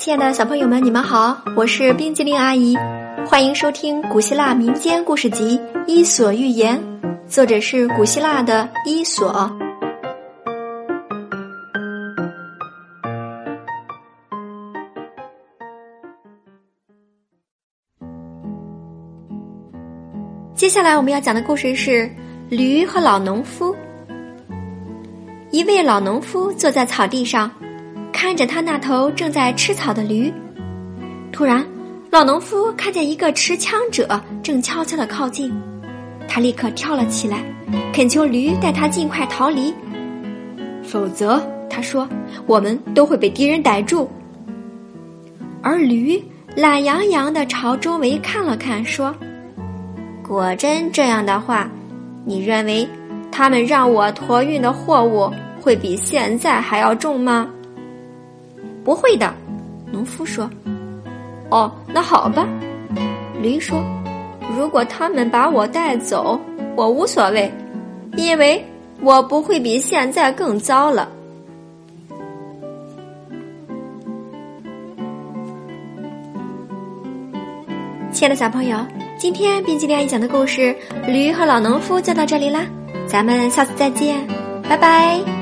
亲爱的小朋友们，你们好，我是冰激凌阿姨，欢迎收听古希腊民间故事集《伊索寓言》，作者是古希腊的伊索。接下来我们要讲的故事是《驴和老农夫》。一位老农夫坐在草地上。看着他那头正在吃草的驴，突然，老农夫看见一个持枪者正悄悄的靠近，他立刻跳了起来，恳求驴带他尽快逃离，否则，他说，我们都会被敌人逮住。而驴懒洋洋的朝周围看了看，说：“果真这样的话，你认为他们让我驮运的货物会比现在还要重吗？”不会的，农夫说：“哦，那好吧。”驴说：“如果他们把我带走，我无所谓，因为我不会比现在更糟了。”亲爱的小朋友，今天冰激凌阿姨讲的故事《驴和老农夫》就到这里啦，咱们下次再见，拜拜。